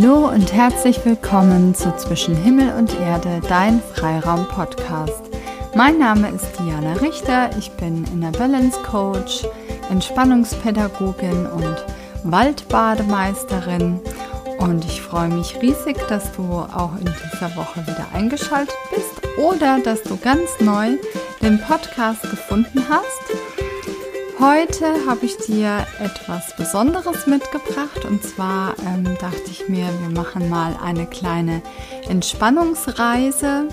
Hallo und herzlich willkommen zu Zwischen Himmel und Erde, dein Freiraum-Podcast. Mein Name ist Diana Richter, ich bin Inner Balance Coach, Entspannungspädagogin und Waldbademeisterin und ich freue mich riesig, dass du auch in dieser Woche wieder eingeschaltet bist oder dass du ganz neu den Podcast gefunden hast. Heute habe ich dir etwas Besonderes mitgebracht. Und zwar ähm, dachte ich mir, wir machen mal eine kleine Entspannungsreise.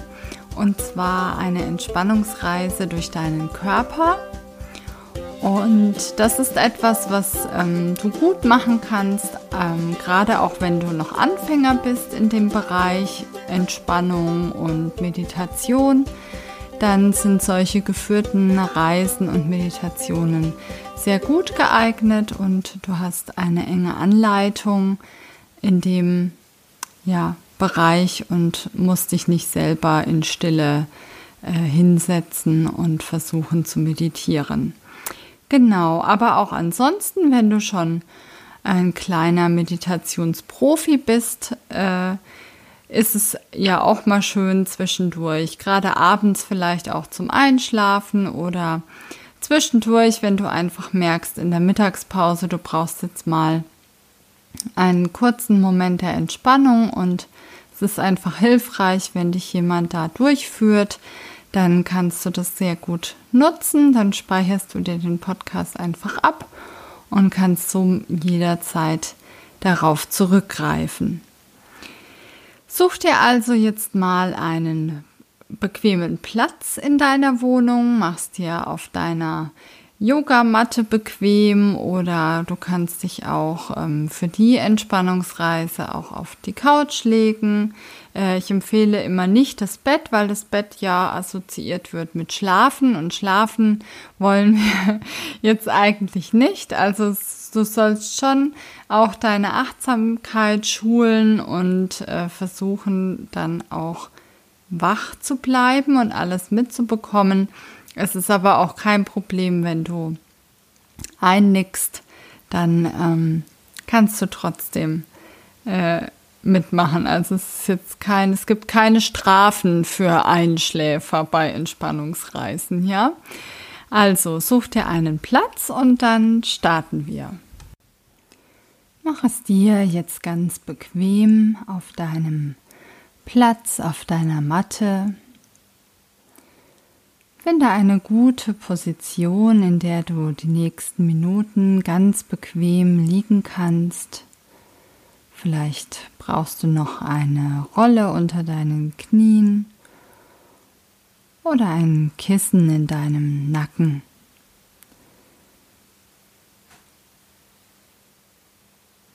Und zwar eine Entspannungsreise durch deinen Körper. Und das ist etwas, was ähm, du gut machen kannst, ähm, gerade auch wenn du noch Anfänger bist in dem Bereich Entspannung und Meditation dann sind solche geführten Reisen und Meditationen sehr gut geeignet und du hast eine enge Anleitung in dem ja, Bereich und musst dich nicht selber in Stille äh, hinsetzen und versuchen zu meditieren. Genau, aber auch ansonsten, wenn du schon ein kleiner Meditationsprofi bist, äh, ist es ja auch mal schön zwischendurch, gerade abends vielleicht auch zum Einschlafen oder zwischendurch, wenn du einfach merkst in der Mittagspause, du brauchst jetzt mal einen kurzen Moment der Entspannung und es ist einfach hilfreich, wenn dich jemand da durchführt, dann kannst du das sehr gut nutzen, dann speicherst du dir den Podcast einfach ab und kannst so jederzeit darauf zurückgreifen. Such dir also jetzt mal einen bequemen Platz in deiner Wohnung, machst dir auf deiner Yogamatte bequem oder du kannst dich auch ähm, für die Entspannungsreise auch auf die Couch legen. Äh, ich empfehle immer nicht das Bett, weil das Bett ja assoziiert wird mit Schlafen und Schlafen wollen wir jetzt eigentlich nicht. Also du sollst schon auch deine Achtsamkeit schulen und äh, versuchen dann auch wach zu bleiben und alles mitzubekommen. Es ist aber auch kein Problem, wenn du einnickst, dann ähm, kannst du trotzdem äh, mitmachen. Also es ist jetzt kein, es gibt keine Strafen für Einschläfer bei Entspannungsreisen, ja. Also such dir einen Platz und dann starten wir. Mach es dir jetzt ganz bequem auf deinem Platz, auf deiner Matte. Finde eine gute Position, in der du die nächsten Minuten ganz bequem liegen kannst. Vielleicht brauchst du noch eine Rolle unter deinen Knien oder ein Kissen in deinem Nacken.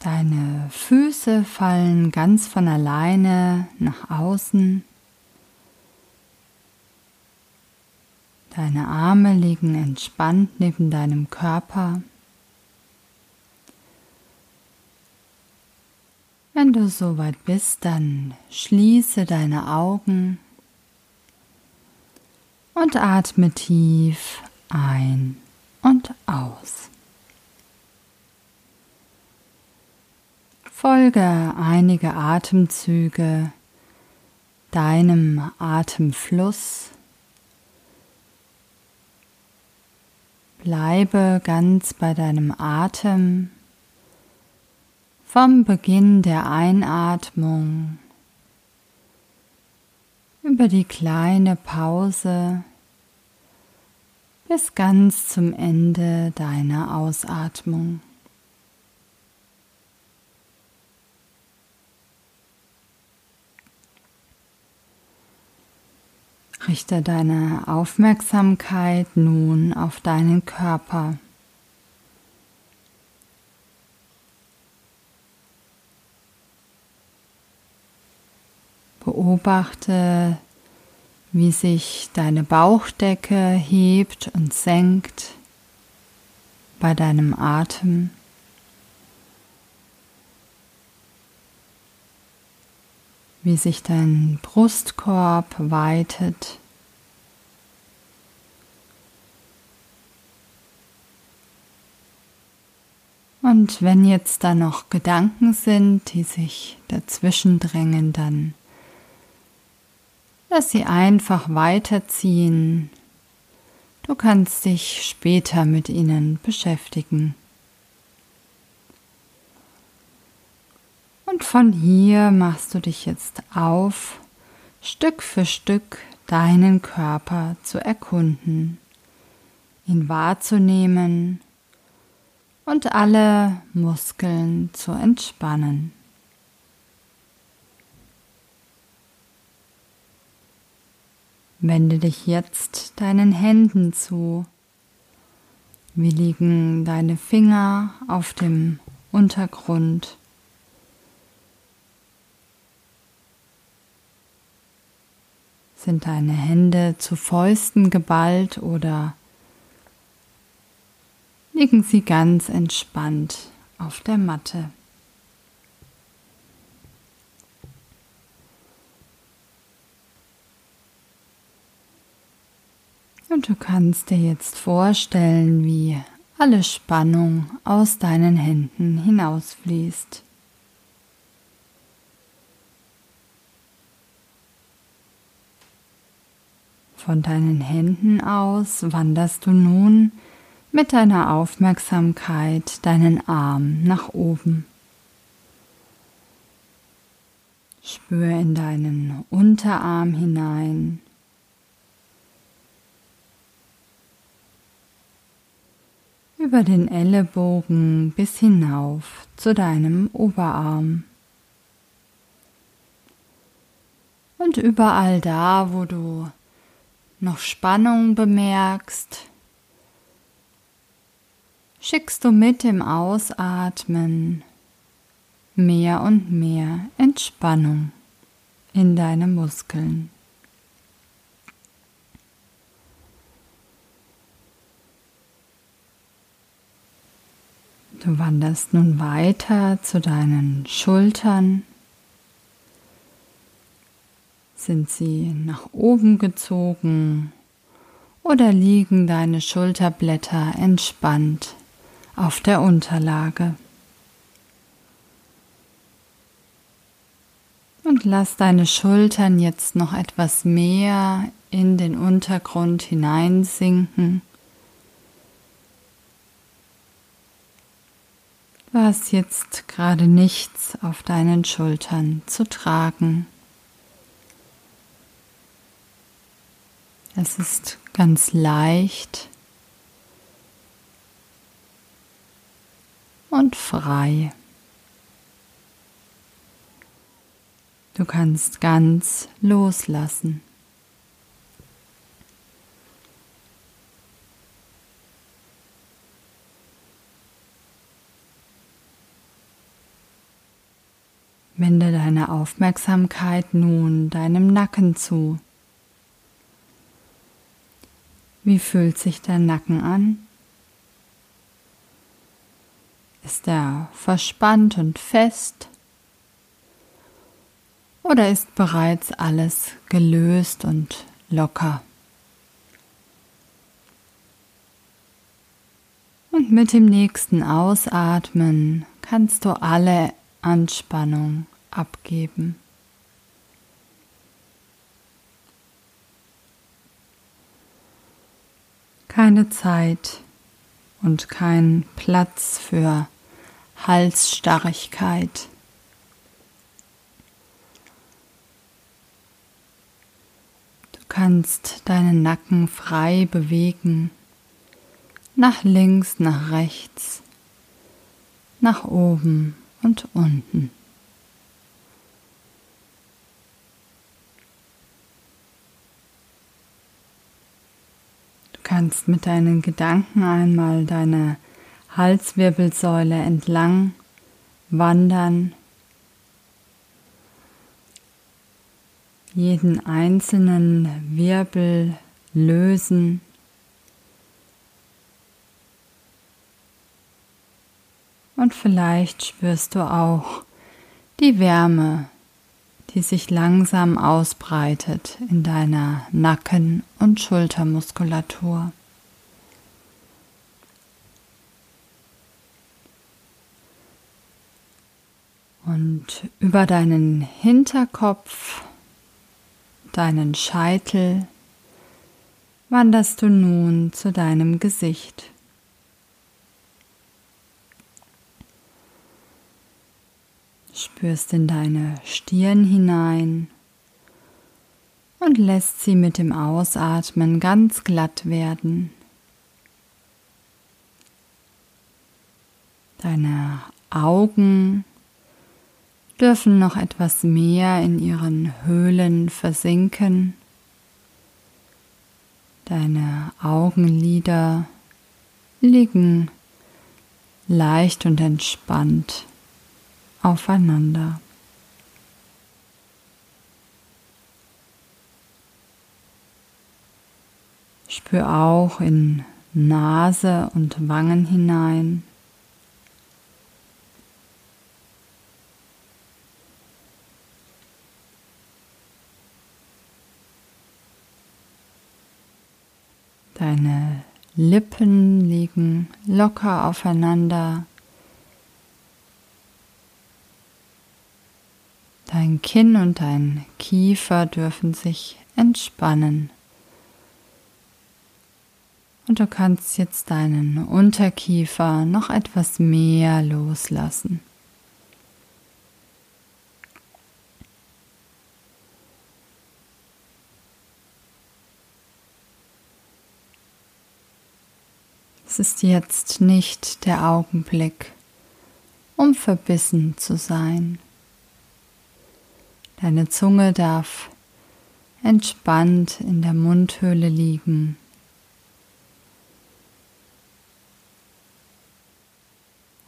Deine Füße fallen ganz von alleine nach außen. Deine Arme liegen entspannt neben deinem Körper. Wenn du soweit bist, dann schließe deine Augen und atme tief ein und aus. Folge einige Atemzüge deinem Atemfluss. Bleibe ganz bei deinem Atem vom Beginn der Einatmung über die kleine Pause bis ganz zum Ende deiner Ausatmung. Richte deine Aufmerksamkeit nun auf deinen Körper. Beobachte, wie sich deine Bauchdecke hebt und senkt bei deinem Atem. Wie sich dein Brustkorb weitet. Und wenn jetzt da noch Gedanken sind, die sich dazwischen drängen, dann lass sie einfach weiterziehen. Du kannst dich später mit ihnen beschäftigen. Und von hier machst du dich jetzt auf, Stück für Stück deinen Körper zu erkunden, ihn wahrzunehmen und alle Muskeln zu entspannen. Wende dich jetzt deinen Händen zu. Wie liegen deine Finger auf dem Untergrund? Sind deine Hände zu Fäusten geballt oder liegen sie ganz entspannt auf der Matte. Und du kannst dir jetzt vorstellen, wie alle Spannung aus deinen Händen hinausfließt. Von deinen Händen aus wanderst du nun mit deiner Aufmerksamkeit deinen Arm nach oben. Spür in deinen Unterarm hinein. Über den Ellenbogen bis hinauf zu deinem Oberarm. Und überall da, wo du noch Spannung bemerkst, schickst du mit dem Ausatmen mehr und mehr Entspannung in deine Muskeln. Du wanderst nun weiter zu deinen Schultern. Sind sie nach oben gezogen oder liegen deine Schulterblätter entspannt auf der Unterlage. Und lass deine Schultern jetzt noch etwas mehr in den Untergrund hineinsinken. Du hast jetzt gerade nichts auf deinen Schultern zu tragen. Es ist ganz leicht und frei. Du kannst ganz loslassen. Wende deine Aufmerksamkeit nun deinem Nacken zu. Wie fühlt sich der Nacken an? Ist er verspannt und fest? Oder ist bereits alles gelöst und locker? Und mit dem nächsten Ausatmen kannst du alle Anspannung abgeben. Keine Zeit und kein Platz für Halsstarrigkeit. Du kannst deinen Nacken frei bewegen, nach links, nach rechts, nach oben und unten. Kannst mit deinen Gedanken einmal deine Halswirbelsäule entlang wandern, jeden einzelnen Wirbel lösen. Und vielleicht spürst du auch die Wärme, die sich langsam ausbreitet in deiner Nacken- und Schultermuskulatur. Und über deinen Hinterkopf, deinen Scheitel, wanderst du nun zu deinem Gesicht. Spürst in deine Stirn hinein und lässt sie mit dem Ausatmen ganz glatt werden. Deine Augen dürfen noch etwas mehr in ihren Höhlen versinken. Deine Augenlider liegen leicht und entspannt aufeinander. Spür auch in Nase und Wangen hinein. Deine Lippen liegen locker aufeinander. Dein Kinn und dein Kiefer dürfen sich entspannen. Und du kannst jetzt deinen Unterkiefer noch etwas mehr loslassen. Es ist jetzt nicht der Augenblick, um verbissen zu sein. Deine Zunge darf entspannt in der Mundhöhle liegen.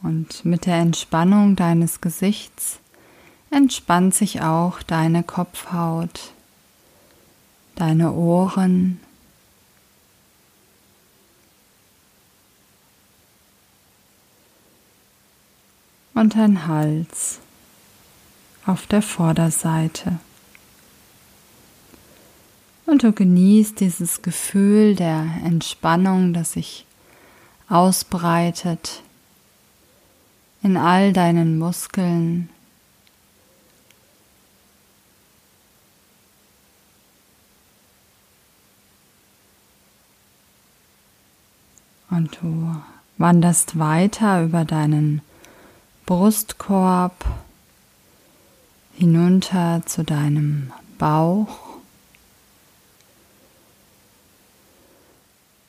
Und mit der Entspannung deines Gesichts entspannt sich auch deine Kopfhaut, deine Ohren, und dein Hals auf der Vorderseite. Und du genießt dieses Gefühl der Entspannung, das sich ausbreitet in all deinen Muskeln. Und du wanderst weiter über deinen Brustkorb hinunter zu deinem Bauch.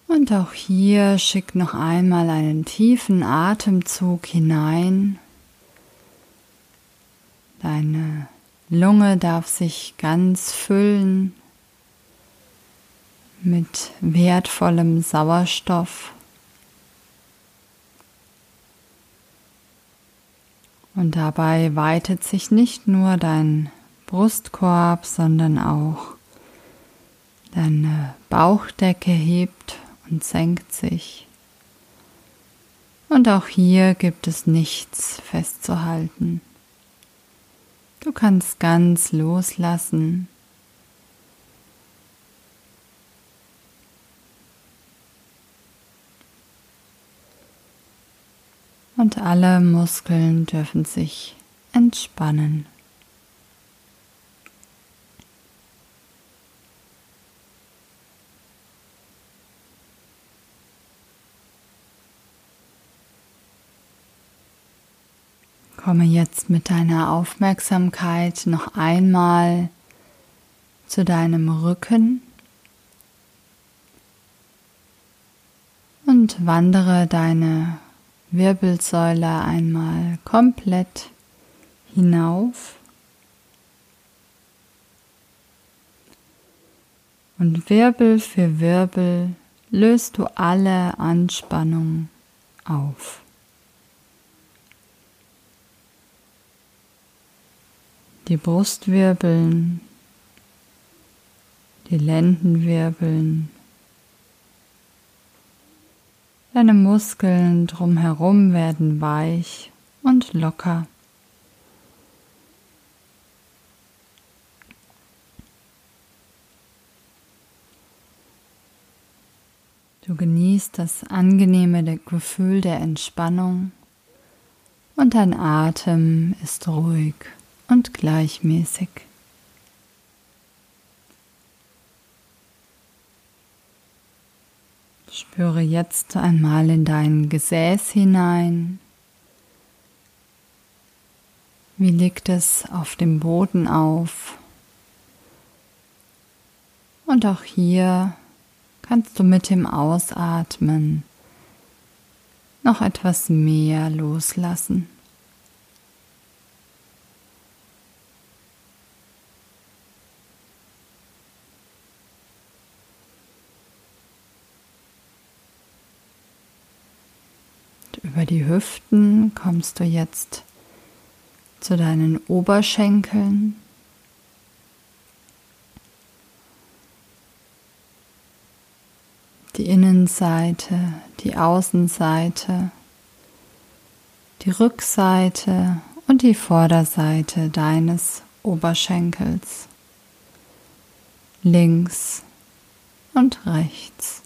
Und auch hier schick noch einmal einen tiefen Atemzug hinein. Deine Lunge darf sich ganz füllen mit wertvollem Sauerstoff. Und dabei weitet sich nicht nur dein Brustkorb, sondern auch deine Bauchdecke hebt und senkt sich. Und auch hier gibt es nichts festzuhalten. Du kannst ganz loslassen. Und alle Muskeln dürfen sich entspannen. Komme jetzt mit deiner Aufmerksamkeit noch einmal zu deinem Rücken und wandere deine Wirbelsäule einmal komplett hinauf und Wirbel für Wirbel löst du alle Anspannung auf. die Brustwirbeln, die Lendenwirbeln, deine Muskeln drumherum werden weich und locker. Du genießt das angenehme Gefühl der Entspannung und dein Atem ist ruhig und gleichmäßig. Spüre jetzt einmal in dein Gesäß hinein. Wie liegt es auf dem Boden auf? Und auch hier kannst du mit dem Ausatmen noch etwas mehr loslassen. Und über die Hüften kommst du jetzt zu deinen Oberschenkeln. die Innenseite, die Außenseite, die Rückseite und die Vorderseite deines Oberschenkels, links und rechts.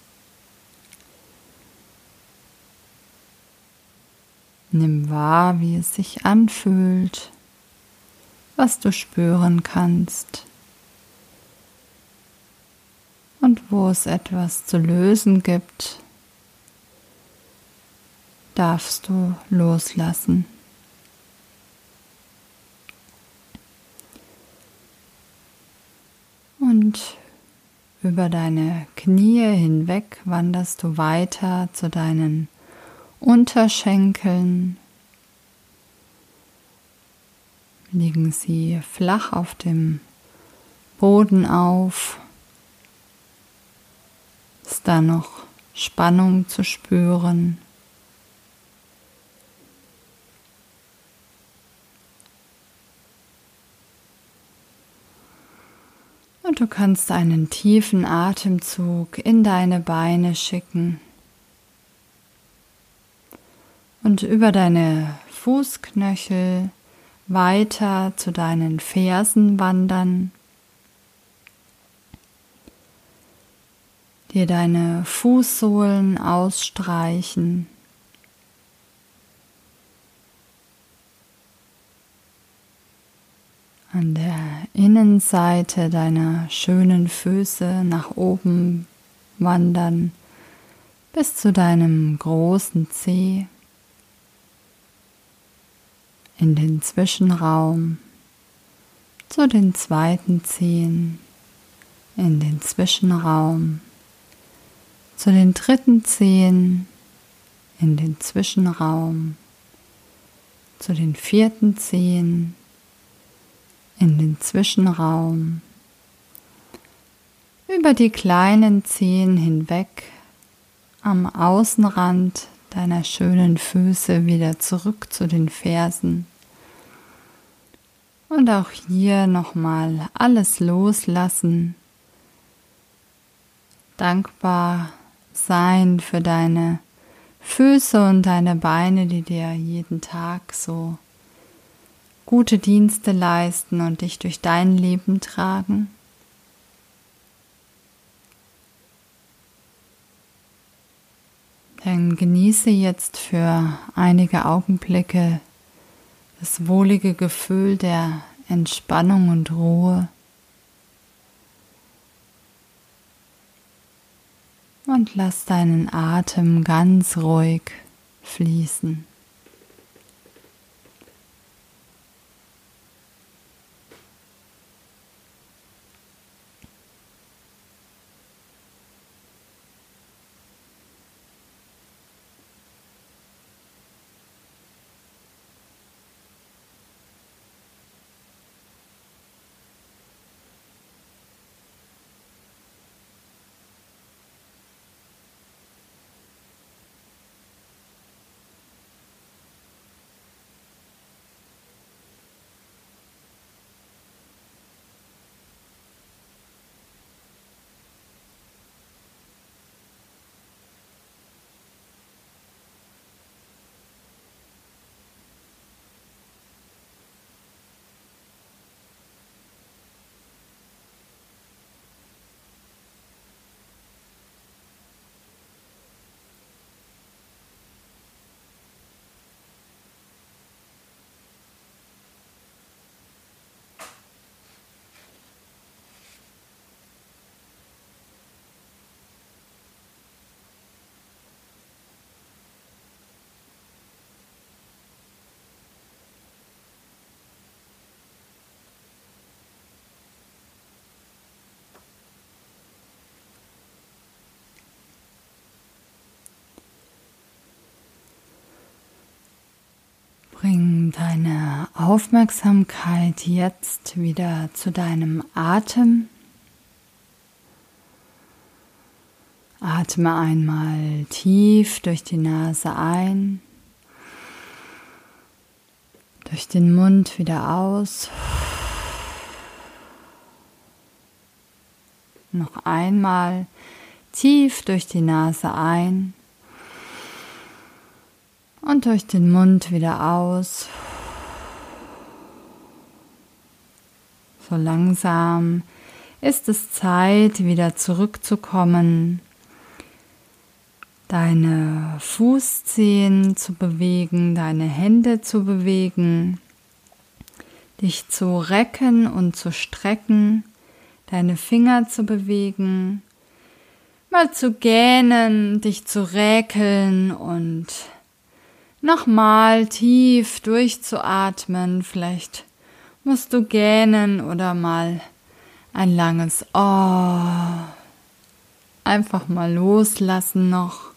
Nimm wahr, wie es sich anfühlt, was du spüren kannst und wo es etwas zu lösen gibt, darfst du loslassen. Und über deine Knie hinweg wanderst du weiter zu deinen Unterschenkeln. Liegen sie flach auf dem Boden auf ist da noch Spannung zu spüren? Und du kannst einen tiefen Atemzug in deine Beine schicken und über deine Fußknöchel weiter zu deinen Fersen wandern. dir deine Fußsohlen ausstreichen. An der Innenseite deiner schönen Füße nach oben wandern bis zu deinem großen Zeh in den Zwischenraum zu den zweiten Zehen in den Zwischenraum zu den dritten Zehen in den Zwischenraum, zu den vierten Zehen in den Zwischenraum, über die kleinen Zehen hinweg am Außenrand deiner schönen Füße wieder zurück zu den Fersen. Und auch hier nochmal alles loslassen, dankbar sein für deine Füße und deine Beine, die dir jeden Tag so gute Dienste leisten und dich durch dein Leben tragen. Dann genieße jetzt für einige Augenblicke das wohlige Gefühl der Entspannung und Ruhe. und lass deinen Atem ganz ruhig fließen. Bring deine Aufmerksamkeit jetzt wieder zu deinem Atem. Atme einmal tief durch die Nase ein, durch den Mund wieder aus. Noch einmal tief durch die Nase ein und durch den Mund wieder aus. So langsam ist es Zeit, wieder zurückzukommen, deine Fußzehen zu bewegen, deine Hände zu bewegen, dich zu recken und zu strecken, deine Finger zu bewegen, mal zu gähnen, dich zu räkeln und nochmal tief durchzuatmen. Vielleicht musst du gähnen oder mal ein langes Oh. Einfach mal loslassen noch.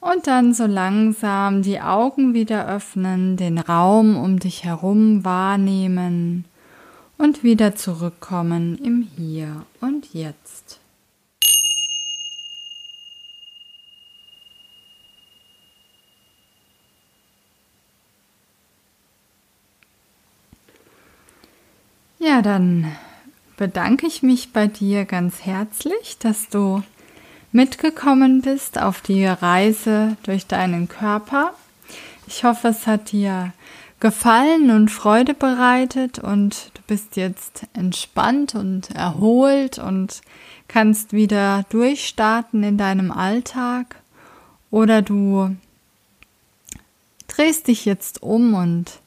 Und dann so langsam die Augen wieder öffnen, den Raum um dich herum wahrnehmen und wieder zurückkommen im Hier und Jetzt. Ja, dann bedanke ich mich bei dir ganz herzlich, dass du mitgekommen bist auf die Reise durch deinen Körper. Ich hoffe, es hat dir gefallen und Freude bereitet und du bist jetzt entspannt und erholt und kannst wieder durchstarten in deinem Alltag oder du drehst dich jetzt um und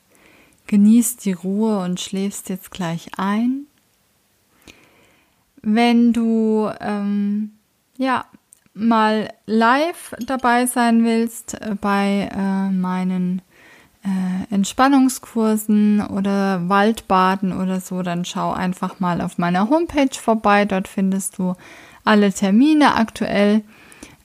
genießt die Ruhe und schläfst jetzt gleich ein. Wenn du ähm, ja mal live dabei sein willst äh, bei äh, meinen äh, Entspannungskursen oder Waldbaden oder so, dann schau einfach mal auf meiner Homepage vorbei. Dort findest du alle Termine. Aktuell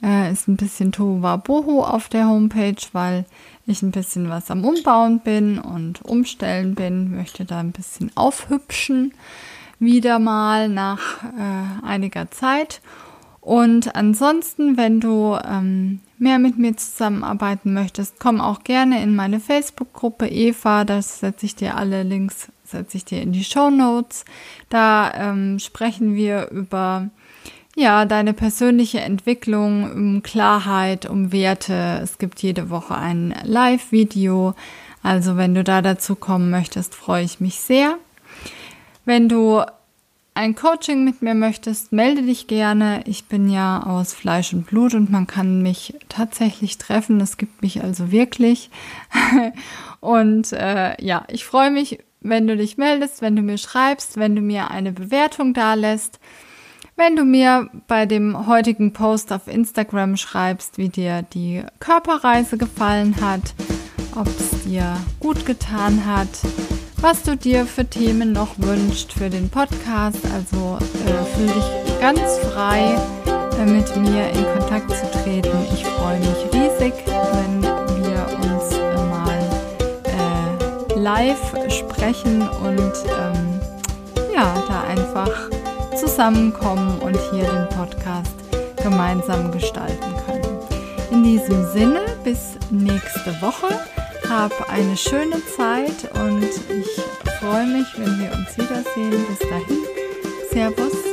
äh, ist ein bisschen Tova Boho auf der Homepage, weil ich ein bisschen was am Umbauen bin und umstellen bin, möchte da ein bisschen aufhübschen, wieder mal nach äh, einiger Zeit. Und ansonsten, wenn du ähm, mehr mit mir zusammenarbeiten möchtest, komm auch gerne in meine Facebook-Gruppe Eva. Das setze ich dir alle Links, setze ich dir in die Show Notes. Da ähm, sprechen wir über ja, deine persönliche Entwicklung, um Klarheit, um Werte. Es gibt jede Woche ein Live-Video. Also wenn du da dazu kommen möchtest, freue ich mich sehr. Wenn du ein Coaching mit mir möchtest, melde dich gerne. Ich bin ja aus Fleisch und Blut und man kann mich tatsächlich treffen. Es gibt mich also wirklich. und äh, ja, ich freue mich, wenn du dich meldest, wenn du mir schreibst, wenn du mir eine Bewertung da lässt. Wenn du mir bei dem heutigen Post auf Instagram schreibst, wie dir die Körperreise gefallen hat, ob es dir gut getan hat, was du dir für Themen noch wünschst für den Podcast. Also äh, fühl dich ganz frei, äh, mit mir in Kontakt zu treten. Ich freue mich riesig, wenn wir uns äh, mal äh, live sprechen und ähm, ja, da einfach zusammenkommen und hier den Podcast gemeinsam gestalten können. In diesem Sinne, bis nächste Woche. Hab eine schöne Zeit und ich freue mich, wenn wir uns wiedersehen. Bis dahin, Servus